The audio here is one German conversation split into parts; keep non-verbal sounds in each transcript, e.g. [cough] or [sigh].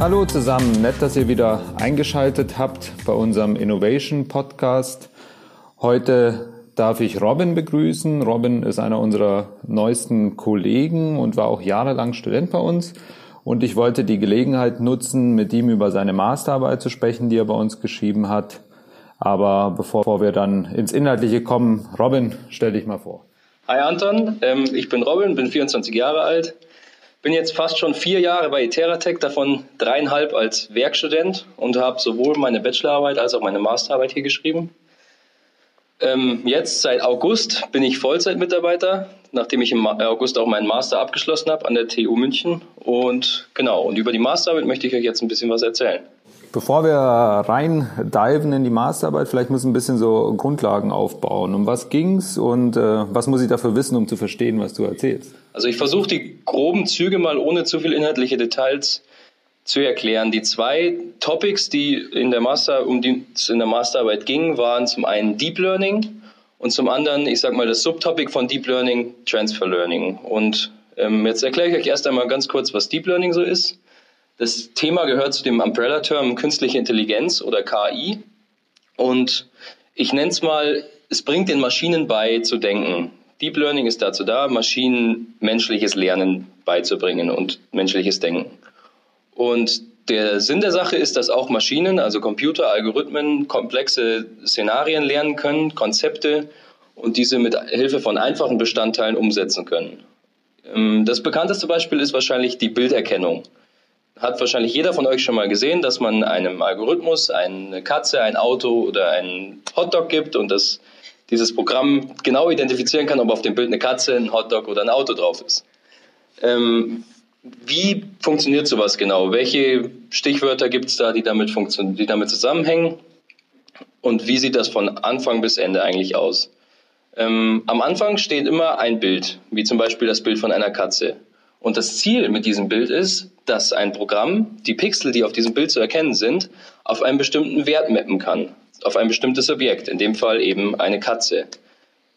Hallo zusammen, nett, dass ihr wieder eingeschaltet habt bei unserem Innovation Podcast. Heute darf ich Robin begrüßen. Robin ist einer unserer neuesten Kollegen und war auch jahrelang Student bei uns. Und ich wollte die Gelegenheit nutzen, mit ihm über seine Masterarbeit zu sprechen, die er bei uns geschrieben hat. Aber bevor wir dann ins Inhaltliche kommen, Robin, stell dich mal vor. Hi Anton, ähm, ich bin Robin, bin 24 Jahre alt, bin jetzt fast schon vier Jahre bei Iteratec, davon dreieinhalb als Werkstudent und habe sowohl meine Bachelorarbeit als auch meine Masterarbeit hier geschrieben. Ähm, jetzt seit August bin ich Vollzeitmitarbeiter, nachdem ich im August auch meinen Master abgeschlossen habe an der TU München. Und genau, und über die Masterarbeit möchte ich euch jetzt ein bisschen was erzählen. Bevor wir rein diven in die Masterarbeit, vielleicht muss ein bisschen so Grundlagen aufbauen. Um was ging's und äh, was muss ich dafür wissen, um zu verstehen, was du erzählst? Also ich versuche die groben Züge mal ohne zu viel inhaltliche Details zu erklären. Die zwei Topics, die in der Master, um die es in der Masterarbeit ging, waren zum einen Deep Learning und zum anderen, ich sag mal, das Subtopic von Deep Learning, Transfer Learning. Und ähm, jetzt erkläre ich euch erst einmal ganz kurz, was Deep Learning so ist. Das Thema gehört zu dem Umbrella-Term künstliche Intelligenz oder KI. Und ich nenne es mal, es bringt den Maschinen bei zu denken. Deep Learning ist dazu da, Maschinen menschliches Lernen beizubringen und menschliches Denken. Und der Sinn der Sache ist, dass auch Maschinen, also Computer, Algorithmen, komplexe Szenarien lernen können, Konzepte und diese mit Hilfe von einfachen Bestandteilen umsetzen können. Ähm, das bekannteste Beispiel ist wahrscheinlich die Bilderkennung hat wahrscheinlich jeder von euch schon mal gesehen, dass man einem Algorithmus eine Katze, ein Auto oder einen Hotdog gibt und dass dieses Programm genau identifizieren kann, ob auf dem Bild eine Katze, ein Hotdog oder ein Auto drauf ist. Ähm, wie funktioniert sowas genau? Welche Stichwörter gibt es da, die damit, die damit zusammenhängen? Und wie sieht das von Anfang bis Ende eigentlich aus? Ähm, am Anfang steht immer ein Bild, wie zum Beispiel das Bild von einer Katze. Und das Ziel mit diesem Bild ist, dass ein Programm die Pixel, die auf diesem Bild zu erkennen sind, auf einen bestimmten Wert mappen kann, auf ein bestimmtes Objekt, in dem Fall eben eine Katze.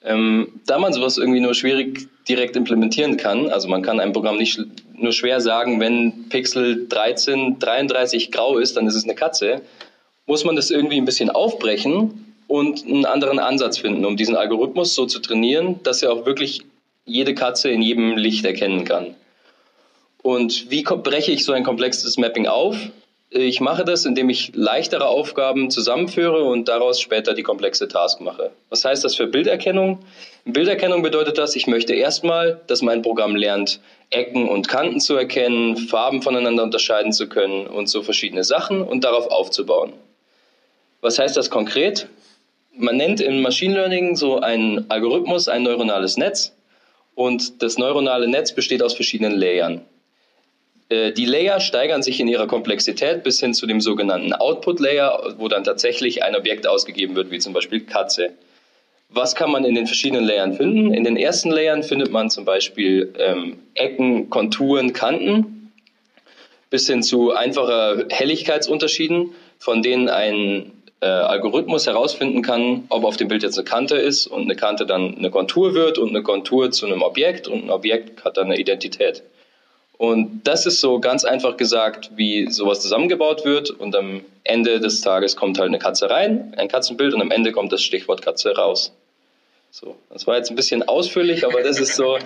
Ähm, da man sowas irgendwie nur schwierig direkt implementieren kann, also man kann einem Programm nicht nur schwer sagen, wenn Pixel 13 33 grau ist, dann ist es eine Katze, muss man das irgendwie ein bisschen aufbrechen und einen anderen Ansatz finden, um diesen Algorithmus so zu trainieren, dass er auch wirklich jede Katze in jedem Licht erkennen kann. Und wie breche ich so ein komplexes Mapping auf? Ich mache das, indem ich leichtere Aufgaben zusammenführe und daraus später die komplexe Task mache. Was heißt das für Bilderkennung? Bilderkennung bedeutet das, ich möchte erstmal, dass mein Programm lernt, Ecken und Kanten zu erkennen, Farben voneinander unterscheiden zu können und so verschiedene Sachen und darauf aufzubauen. Was heißt das konkret? Man nennt im Machine Learning so einen Algorithmus ein neuronales Netz und das neuronale Netz besteht aus verschiedenen Layern. Äh, die Layer steigern sich in ihrer Komplexität bis hin zu dem sogenannten Output-Layer, wo dann tatsächlich ein Objekt ausgegeben wird, wie zum Beispiel Katze. Was kann man in den verschiedenen Layern finden? In den ersten Layern findet man zum Beispiel ähm, Ecken, Konturen, Kanten, bis hin zu einfacher Helligkeitsunterschieden, von denen ein äh, Algorithmus herausfinden kann, ob auf dem Bild jetzt eine Kante ist und eine Kante dann eine Kontur wird und eine Kontur zu einem Objekt und ein Objekt hat dann eine Identität. Und das ist so ganz einfach gesagt, wie sowas zusammengebaut wird. Und am Ende des Tages kommt halt eine Katze rein, ein Katzenbild, und am Ende kommt das Stichwort Katze raus. So, das war jetzt ein bisschen ausführlich, aber das ist so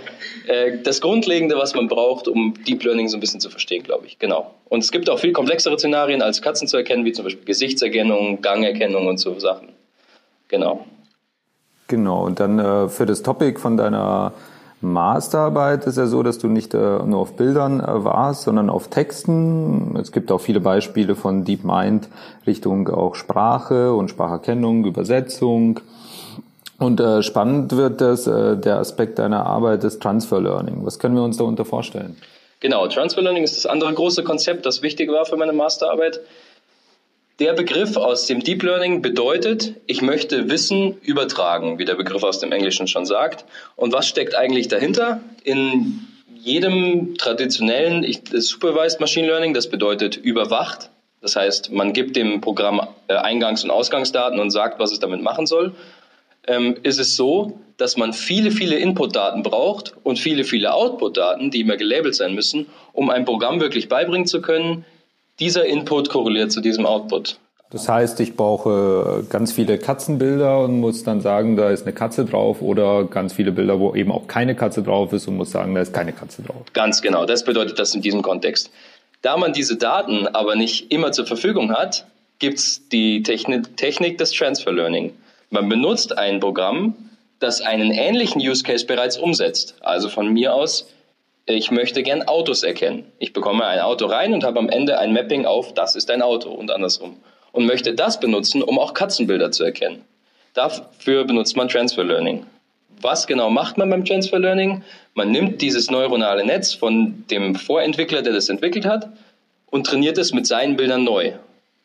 äh, das Grundlegende, was man braucht, um Deep Learning so ein bisschen zu verstehen, glaube ich. Genau. Und es gibt auch viel komplexere Szenarien als Katzen zu erkennen, wie zum Beispiel Gesichtserkennung, Gangerkennung und so Sachen. Genau. Genau. Und dann äh, für das Topic von deiner Masterarbeit ist ja so, dass du nicht äh, nur auf Bildern äh, warst, sondern auf Texten. Es gibt auch viele Beispiele von DeepMind Richtung auch Sprache und Spracherkennung, Übersetzung. Und äh, spannend wird das, äh, der Aspekt deiner Arbeit des Transfer Learning. Was können wir uns darunter vorstellen? Genau, Transfer Learning ist das andere große Konzept, das wichtig war für meine Masterarbeit. Der Begriff aus dem Deep Learning bedeutet, ich möchte Wissen übertragen, wie der Begriff aus dem Englischen schon sagt. Und was steckt eigentlich dahinter? In jedem traditionellen Supervised Machine Learning, das bedeutet überwacht. Das heißt, man gibt dem Programm äh, Eingangs- und Ausgangsdaten und sagt, was es damit machen soll. Ähm, ist es so, dass man viele, viele Input-Daten braucht und viele, viele Output-Daten, die immer gelabelt sein müssen, um ein Programm wirklich beibringen zu können, dieser Input korreliert zu diesem Output. Das heißt, ich brauche ganz viele Katzenbilder und muss dann sagen, da ist eine Katze drauf oder ganz viele Bilder, wo eben auch keine Katze drauf ist und muss sagen, da ist keine Katze drauf. Ganz genau, das bedeutet das in diesem Kontext. Da man diese Daten aber nicht immer zur Verfügung hat, gibt es die Technik, Technik des Transfer Learning. Man benutzt ein Programm, das einen ähnlichen Use Case bereits umsetzt. Also von mir aus, ich möchte gern Autos erkennen. Ich bekomme ein Auto rein und habe am Ende ein Mapping auf, das ist ein Auto und andersrum und möchte das benutzen, um auch Katzenbilder zu erkennen. Dafür benutzt man Transfer Learning. Was genau macht man beim Transfer Learning? Man nimmt dieses neuronale Netz von dem Vorentwickler, der das entwickelt hat, und trainiert es mit seinen Bildern neu.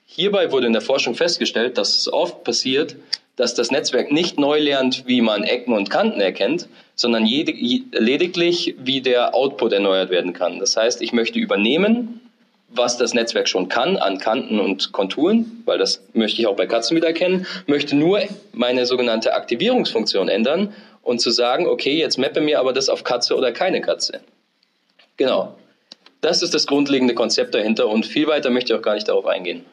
Hierbei wurde in der Forschung festgestellt, dass es oft passiert, dass das Netzwerk nicht neu lernt, wie man Ecken und Kanten erkennt, sondern lediglich, wie der Output erneuert werden kann. Das heißt, ich möchte übernehmen, was das Netzwerk schon kann an Kanten und Konturen, weil das möchte ich auch bei Katzen wieder erkennen, möchte nur meine sogenannte Aktivierungsfunktion ändern und zu sagen, okay, jetzt mappe mir aber das auf Katze oder keine Katze. Genau. Das ist das grundlegende Konzept dahinter und viel weiter möchte ich auch gar nicht darauf eingehen.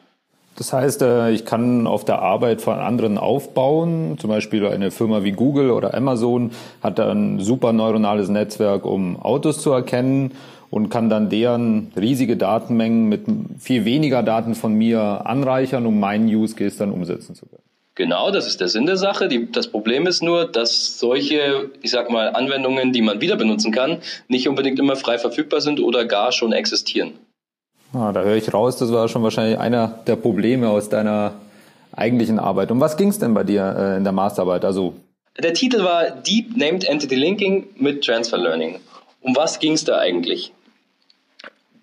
Das heißt, äh, ich kann auf der Arbeit von anderen aufbauen. Zum Beispiel eine Firma wie Google oder Amazon hat ein super neuronales Netzwerk, um Autos zu erkennen und kann dann deren riesige Datenmengen mit viel weniger Daten von mir anreichern, um meinen Use Case dann umsetzen zu können. Genau, das ist der Sinn der Sache. Die, das Problem ist nur, dass solche, ich sag mal, Anwendungen, die man wieder benutzen kann, nicht unbedingt immer frei verfügbar sind oder gar schon existieren. Ah, da höre ich raus, das war schon wahrscheinlich einer der Probleme aus deiner eigentlichen Arbeit. Um was ging es denn bei dir äh, in der Masterarbeit? Also der Titel war Deep Named Entity Linking mit Transfer Learning. Um was ging es da eigentlich?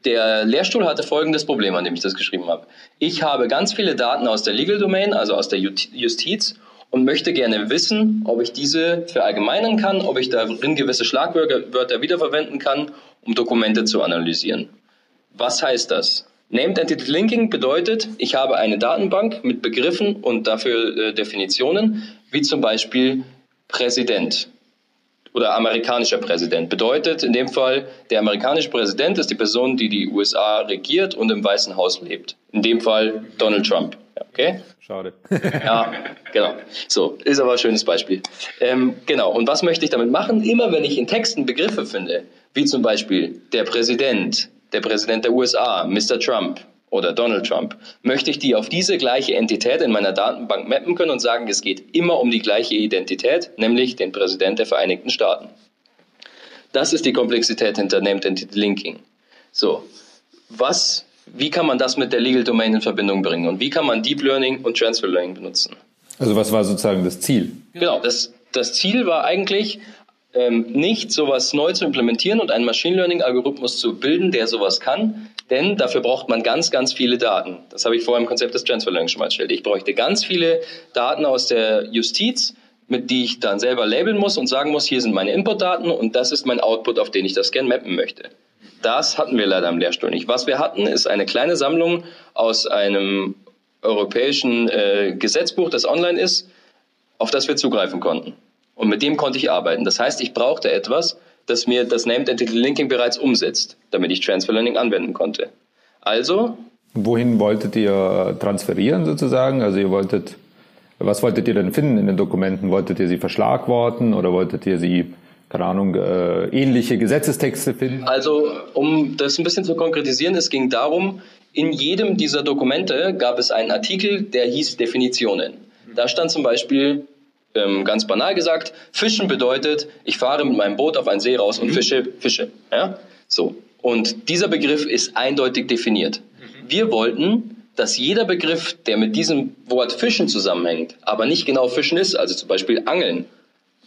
Der Lehrstuhl hatte folgendes Problem, an dem ich das geschrieben habe. Ich habe ganz viele Daten aus der Legal Domain, also aus der Justiz, und möchte gerne wissen, ob ich diese verallgemeinern kann, ob ich darin gewisse Schlagwörter wiederverwenden kann, um Dokumente zu analysieren. Was heißt das? Named Entity Linking bedeutet, ich habe eine Datenbank mit Begriffen und dafür äh, Definitionen, wie zum Beispiel Präsident oder amerikanischer Präsident. Bedeutet in dem Fall, der amerikanische Präsident ist die Person, die die USA regiert und im Weißen Haus lebt. In dem Fall Donald Trump. Okay? Schade. [laughs] ja, genau. So, ist aber ein schönes Beispiel. Ähm, genau, und was möchte ich damit machen? Immer wenn ich in Texten Begriffe finde, wie zum Beispiel der Präsident, der Präsident der USA, Mr. Trump, oder Donald Trump, möchte ich die auf diese gleiche Entität in meiner Datenbank mappen können und sagen, es geht immer um die gleiche Identität, nämlich den Präsident der Vereinigten Staaten. Das ist die Komplexität hinter Named Entity Linking. So, was, wie kann man das mit der Legal Domain in Verbindung bringen und wie kann man Deep Learning und Transfer Learning benutzen? Also was war sozusagen das Ziel? Genau, das, das Ziel war eigentlich, ähm, nicht sowas neu zu implementieren und einen Machine Learning Algorithmus zu bilden, der sowas kann, denn dafür braucht man ganz, ganz viele Daten. Das habe ich vorher im Konzept des Transfer Learning schon mal erzählt. Ich bräuchte ganz viele Daten aus der Justiz, mit die ich dann selber labeln muss und sagen muss, hier sind meine Inputdaten und das ist mein Output, auf den ich das gerne mappen möchte. Das hatten wir leider am Lehrstuhl nicht. Was wir hatten, ist eine kleine Sammlung aus einem europäischen äh, Gesetzbuch, das online ist, auf das wir zugreifen konnten. Und mit dem konnte ich arbeiten. Das heißt, ich brauchte etwas, das mir das Named Entity Linking bereits umsetzt, damit ich Transfer Learning anwenden konnte. Also. Wohin wolltet ihr transferieren sozusagen? Also ihr wolltet, was wolltet ihr denn finden in den Dokumenten? Wolltet ihr sie verschlagworten oder wolltet ihr sie, keine Ahnung, äh, ähnliche Gesetzestexte finden? Also, um das ein bisschen zu konkretisieren, es ging darum, in jedem dieser Dokumente gab es einen Artikel, der hieß Definitionen. Da stand zum Beispiel ähm, ganz banal gesagt, Fischen bedeutet, ich fahre mit meinem Boot auf einen See raus und mhm. fische Fische. Ja? So. Und dieser Begriff ist eindeutig definiert. Mhm. Wir wollten, dass jeder Begriff, der mit diesem Wort Fischen zusammenhängt, aber nicht genau Fischen ist, also zum Beispiel Angeln,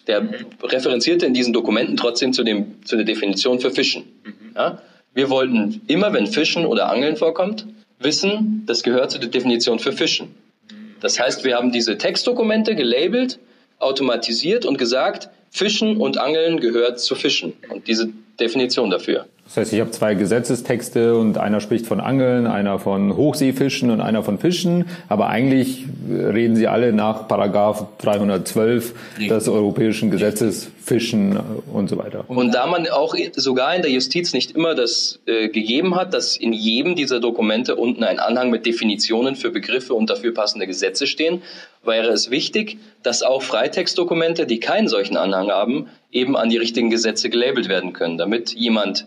der mhm. referenzierte in diesen Dokumenten trotzdem zu, dem, zu der Definition für Fischen. Mhm. Ja? Wir wollten immer, wenn Fischen oder Angeln vorkommt, wissen, das gehört zu der Definition für Fischen. Mhm. Das heißt, wir haben diese Textdokumente gelabelt automatisiert und gesagt, Fischen und Angeln gehört zu Fischen und diese Definition dafür. Das heißt, ich habe zwei Gesetzestexte und einer spricht von Angeln, einer von Hochseefischen und einer von Fischen, aber eigentlich reden sie alle nach Paragraph 312 Richtig. des europäischen Gesetzes Fischen und so weiter. Und da man auch sogar in der Justiz nicht immer das äh, gegeben hat, dass in jedem dieser Dokumente unten ein Anhang mit Definitionen für Begriffe und dafür passende Gesetze stehen, wäre es wichtig, dass auch Freitextdokumente, die keinen solchen Anhang haben, eben an die richtigen Gesetze gelabelt werden können, damit jemand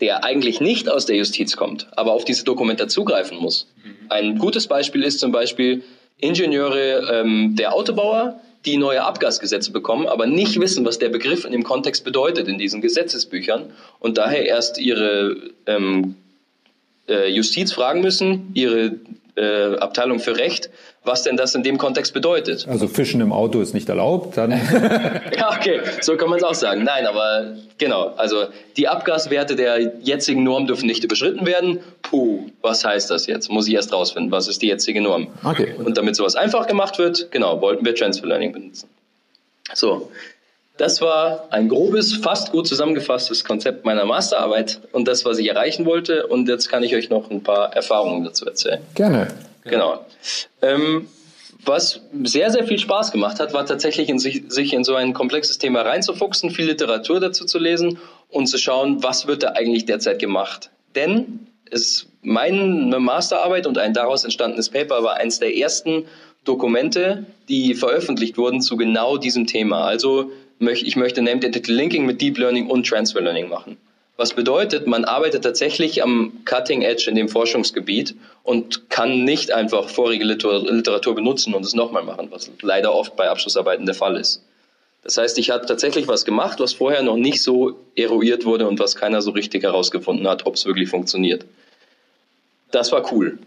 der eigentlich nicht aus der Justiz kommt, aber auf diese Dokumente zugreifen muss. Ein gutes Beispiel ist zum Beispiel Ingenieure ähm, der Autobauer, die neue Abgasgesetze bekommen, aber nicht wissen, was der Begriff in dem Kontext bedeutet in diesen Gesetzesbüchern und daher erst ihre ähm, äh, Justiz fragen müssen, ihre äh, Abteilung für Recht, was denn das in dem Kontext bedeutet. Also Fischen im Auto ist nicht erlaubt, dann. [laughs] ja, okay, so kann man es auch sagen. Nein, aber genau, also die Abgaswerte der jetzigen Norm dürfen nicht überschritten werden. Puh, was heißt das jetzt? Muss ich erst rausfinden, was ist die jetzige Norm? Okay. Und damit sowas einfach gemacht wird, genau, wollten wir Transfer Learning benutzen. So, das war ein grobes, fast gut zusammengefasstes Konzept meiner Masterarbeit und das, was ich erreichen wollte. Und jetzt kann ich euch noch ein paar Erfahrungen dazu erzählen. Gerne. Genau. Ähm, was sehr, sehr viel Spaß gemacht hat, war tatsächlich in sich, sich in so ein komplexes Thema reinzufuchsen, viel Literatur dazu zu lesen und zu schauen, was wird da eigentlich derzeit gemacht. Denn es, meine Masterarbeit und ein daraus entstandenes Paper war eines der ersten Dokumente, die veröffentlicht wurden zu genau diesem Thema. Also ich möchte Named Entity Linking mit Deep Learning und Transfer Learning machen. Was bedeutet, man arbeitet tatsächlich am Cutting Edge in dem Forschungsgebiet und kann nicht einfach vorige Literatur benutzen und es nochmal machen, was leider oft bei Abschlussarbeiten der Fall ist. Das heißt, ich habe tatsächlich was gemacht, was vorher noch nicht so eruiert wurde und was keiner so richtig herausgefunden hat, ob es wirklich funktioniert. Das war cool.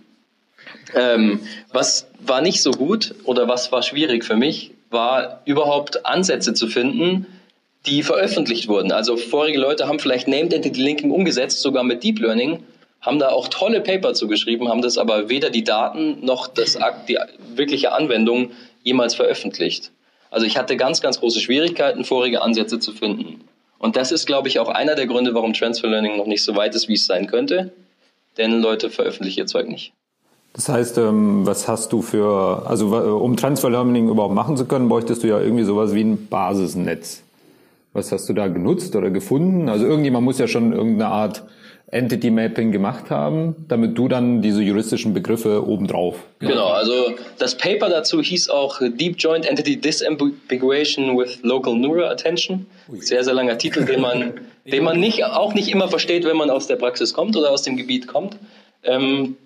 Ähm, was war nicht so gut oder was war schwierig für mich, war überhaupt Ansätze zu finden, die veröffentlicht wurden. Also vorige Leute haben vielleicht Named Entity Linking umgesetzt, sogar mit Deep Learning, haben da auch tolle Paper zugeschrieben, haben das aber weder die Daten noch das, die wirkliche Anwendung jemals veröffentlicht. Also ich hatte ganz, ganz große Schwierigkeiten, vorige Ansätze zu finden. Und das ist, glaube ich, auch einer der Gründe, warum Transfer Learning noch nicht so weit ist, wie es sein könnte. Denn Leute veröffentlichen ihr Zeug nicht. Das heißt, ähm, was hast du für, also um Transfer Learning überhaupt machen zu können, bräuchtest du ja irgendwie sowas wie ein Basisnetz. Was hast du da genutzt oder gefunden? Also irgendjemand muss ja schon irgendeine Art Entity Mapping gemacht haben, damit du dann diese juristischen Begriffe obendrauf. Genau, also das Paper dazu hieß auch Deep Joint Entity Disambiguation with Local Neural Attention. Sehr, sehr langer Titel, den man, [laughs] den man nicht, auch nicht immer versteht, wenn man aus der Praxis kommt oder aus dem Gebiet kommt. Ähm,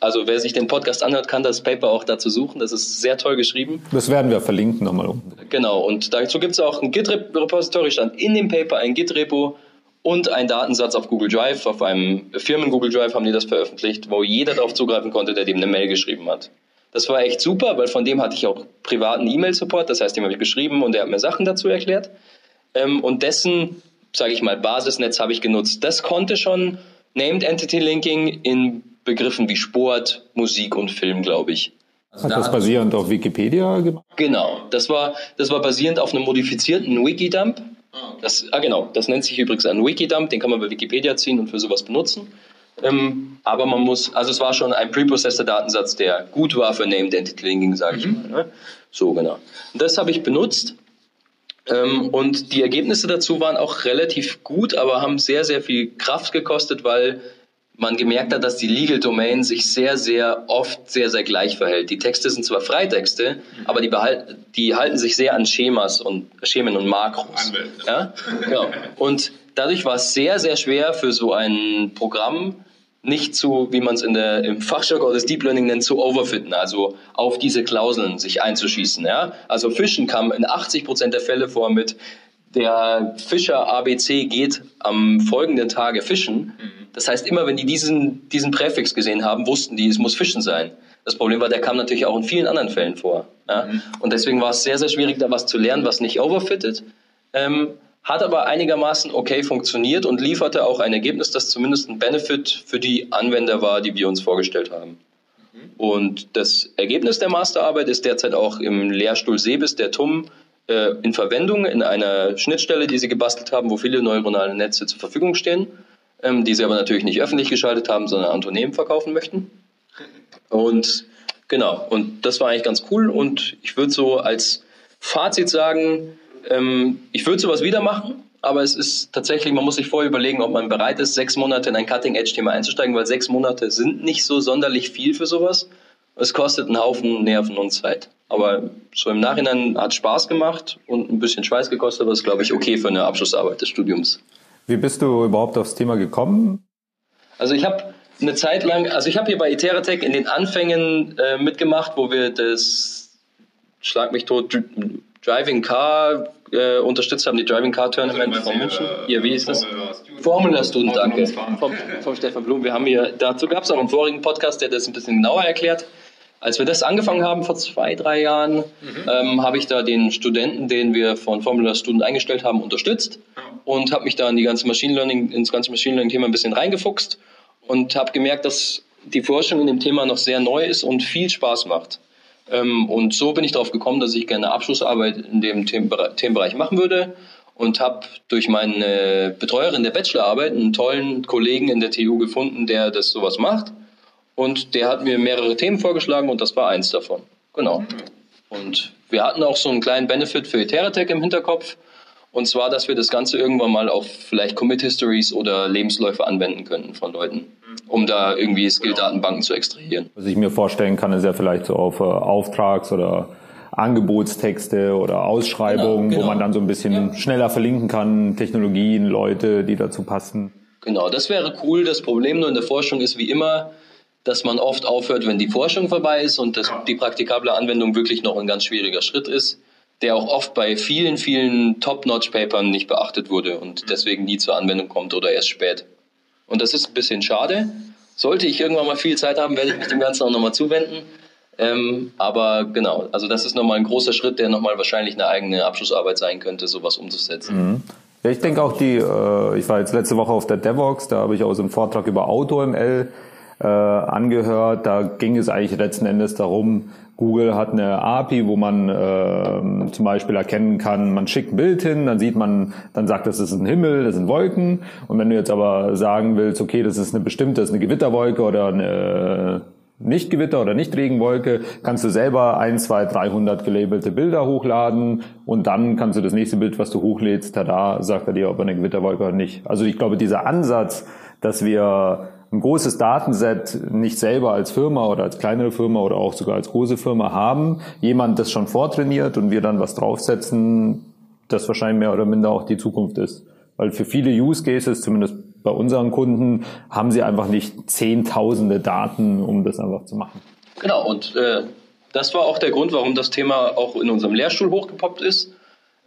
also wer sich den Podcast anhört, kann das Paper auch dazu suchen. Das ist sehr toll geschrieben. Das werden wir verlinken nochmal um. Genau, und dazu gibt es auch ein Git-Repository, stand in dem Paper ein Git-Repo und ein Datensatz auf Google Drive. Auf einem Firmen-Google Drive haben die das veröffentlicht, wo jeder darauf zugreifen konnte, der dem eine Mail geschrieben hat. Das war echt super, weil von dem hatte ich auch privaten E-Mail-Support. Das heißt, dem habe ich geschrieben und der hat mir Sachen dazu erklärt. Ähm, und dessen, sage ich mal, Basisnetz habe ich genutzt. Das konnte schon Named Entity Linking in Begriffen wie Sport, Musik und Film, glaube ich. Also Hat da das basierend auf Wikipedia gemacht? Genau, das war, das war basierend auf einem modifizierten Wikidump. Ah, das, ah, genau, das nennt sich übrigens ein Wikidump, den kann man bei Wikipedia ziehen und für sowas benutzen. Ähm, aber man muss, also es war schon ein preprocessor Datensatz, der gut war für Named Entity Linking, sage ich mhm. mal. Ne? So, genau. Und das habe ich benutzt. Ähm, und die Ergebnisse dazu waren auch relativ gut, aber haben sehr, sehr viel Kraft gekostet, weil man gemerkt hat, dass die Legal Domain sich sehr, sehr oft sehr, sehr gleich verhält. Die Texte sind zwar Freitexte, aber die, behalten, die halten sich sehr an Schemas und Schemen und Makros. Ja? Genau. Und dadurch war es sehr, sehr schwer für so ein Programm, nicht zu, wie man es in der, im Fachjargon des Deep Learning nennt, zu overfitten, also auf diese Klauseln sich einzuschießen. Ja? Also Fischen kam in 80 Prozent der Fälle vor mit der Fischer ABC geht am folgenden Tage fischen. Mhm das heißt, immer wenn die diesen, diesen Präfix gesehen haben, wussten die, es muss Fischen sein. Das Problem war, der kam natürlich auch in vielen anderen Fällen vor. Ja? Mhm. Und deswegen war es sehr, sehr schwierig, da was zu lernen, was nicht overfitted. Ähm, hat aber einigermaßen okay funktioniert und lieferte auch ein Ergebnis, das zumindest ein Benefit für die Anwender war, die wir uns vorgestellt haben. Mhm. Und das Ergebnis der Masterarbeit ist derzeit auch im Lehrstuhl Sebis der TUM äh, in Verwendung in einer Schnittstelle, die sie gebastelt haben, wo viele neuronale Netze zur Verfügung stehen. ähm, die sie aber natürlich nicht öffentlich geschaltet haben, sondern an Unternehmen verkaufen möchten. Und genau, und das war eigentlich ganz cool. Und ich würde so als Fazit sagen, ähm, ich würde sowas wieder machen, aber es ist tatsächlich, man muss sich vorher überlegen, ob man bereit ist, sechs Monate in ein Cutting-Edge-Thema einzusteigen, weil sechs Monate sind nicht so sonderlich viel für sowas. Es kostet einen Haufen Nerven und Zeit. Aber so im Nachhinein hat Spaß gemacht und ein bisschen Schweiß gekostet, aber ist, glaube ich, okay für eine Abschlussarbeit des Studiums. Wie bist du überhaupt aufs Thema gekommen? Also ich habe eine Zeit lang, also ich habe hier bei Iteratech in den Anfängen äh, mitgemacht, wo wir das Schlag mich tot Driving Car äh, unterstützt haben, die Driving Car Tournament also, von München. Äh, hier, wie ist das? Formula Student, danke. Vom, vom Stefan Blum. Wir haben hier, dazu gab es auch einen vorigen Podcast, der das ein bisschen genauer erklärt. Als wir das angefangen haben vor zwei, drei Jahren, mhm. ähm, habe ich da den Studenten, den wir von Formula Student eingestellt haben, unterstützt und habe mich da in die ganze Machine Learning, ins ganze Machine Learning Thema ein bisschen reingefuchst und habe gemerkt, dass die Forschung in dem Thema noch sehr neu ist und viel Spaß macht. Ähm, und so bin ich darauf gekommen, dass ich gerne Abschlussarbeit in dem Themenbereich machen würde und habe durch meine Betreuerin der Bachelorarbeit einen tollen Kollegen in der TU gefunden, der das sowas macht. Und der hat mir mehrere Themen vorgeschlagen und das war eins davon. Genau. Und wir hatten auch so einen kleinen Benefit für Eteratech im Hinterkopf. Und zwar, dass wir das Ganze irgendwann mal auf vielleicht Commit Histories oder Lebensläufe anwenden könnten von Leuten um da irgendwie Skill-Datenbanken zu extrahieren. Was ich mir vorstellen kann, ist ja vielleicht so auf äh, Auftrags- oder Angebotstexte oder Ausschreibungen, genau, genau. wo man dann so ein bisschen ja. schneller verlinken kann, Technologien, Leute, die dazu passen. Genau, das wäre cool. Das Problem nur in der Forschung ist wie immer, dass man oft aufhört, wenn die Forschung vorbei ist und dass die praktikable Anwendung wirklich noch ein ganz schwieriger Schritt ist, der auch oft bei vielen, vielen Top-Notch-Papern nicht beachtet wurde und deswegen nie zur Anwendung kommt oder erst spät. Und das ist ein bisschen schade. Sollte ich irgendwann mal viel Zeit haben, werde ich mich dem Ganzen auch nochmal zuwenden. Ähm, aber genau, also das ist nochmal ein großer Schritt, der nochmal wahrscheinlich eine eigene Abschlussarbeit sein könnte, sowas umzusetzen. Mhm. Ja, ich denke auch die, äh, ich war jetzt letzte Woche auf der DevOps, da habe ich auch so einen Vortrag über AutoML äh, angehört. Da ging es eigentlich letzten Endes darum, Google hat eine API, wo man äh, zum Beispiel erkennen kann, man schickt ein Bild hin, dann sieht man, dann sagt, das ist ein Himmel, das sind Wolken. Und wenn du jetzt aber sagen willst, okay, das ist eine bestimmte, das ist eine Gewitterwolke oder eine nicht-Gewitter oder Nicht-Regenwolke, kannst du selber ein, zwei, 300 gelabelte Bilder hochladen und dann kannst du das nächste Bild, was du hochlädst, da sagt er dir, ob er eine Gewitterwolke oder nicht. Also ich glaube, dieser Ansatz, dass wir ein großes Datenset nicht selber als Firma oder als kleinere Firma oder auch sogar als große Firma haben, jemand das schon vortrainiert und wir dann was draufsetzen, das wahrscheinlich mehr oder minder auch die Zukunft ist. Weil für viele Use Cases, zumindest bei unseren Kunden, haben sie einfach nicht zehntausende Daten, um das einfach zu machen. Genau, und äh, das war auch der Grund, warum das Thema auch in unserem Lehrstuhl hochgepoppt ist.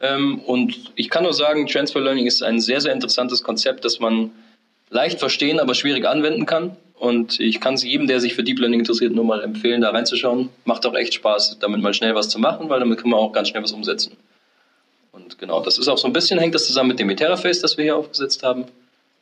Ähm, und ich kann nur sagen, Transfer Learning ist ein sehr, sehr interessantes Konzept, das man leicht verstehen, aber schwierig anwenden kann. Und ich kann es jedem, der sich für Deep Learning interessiert, nur mal empfehlen, da reinzuschauen. Macht auch echt Spaß, damit mal schnell was zu machen, weil damit kann man auch ganz schnell was umsetzen. Und genau, das ist auch so ein bisschen, hängt das zusammen mit dem Meteraface, das wir hier aufgesetzt haben.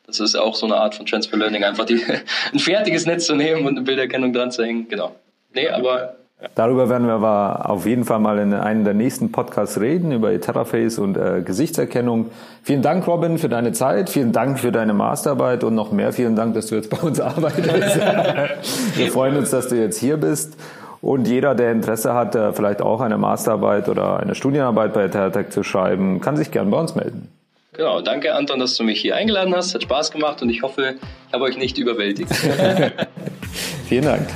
Das ist auch so eine Art von Transfer Learning, einfach die, [laughs] ein fertiges Netz zu nehmen und eine Bilderkennung dran zu hängen. Genau. Nee, aber Darüber werden wir aber auf jeden Fall mal in einem der nächsten Podcasts reden, über Terraface und äh, Gesichtserkennung. Vielen Dank, Robin, für deine Zeit. Vielen Dank für deine Masterarbeit und noch mehr vielen Dank, dass du jetzt bei uns arbeitest. [laughs] wir freuen uns, dass du jetzt hier bist. Und jeder, der Interesse hat, äh, vielleicht auch eine Masterarbeit oder eine Studienarbeit bei Terratech zu schreiben, kann sich gern bei uns melden. Genau, danke Anton, dass du mich hier eingeladen hast. Hat Spaß gemacht und ich hoffe, ich habe euch nicht überwältigt. [laughs] [laughs] Vielen Dank.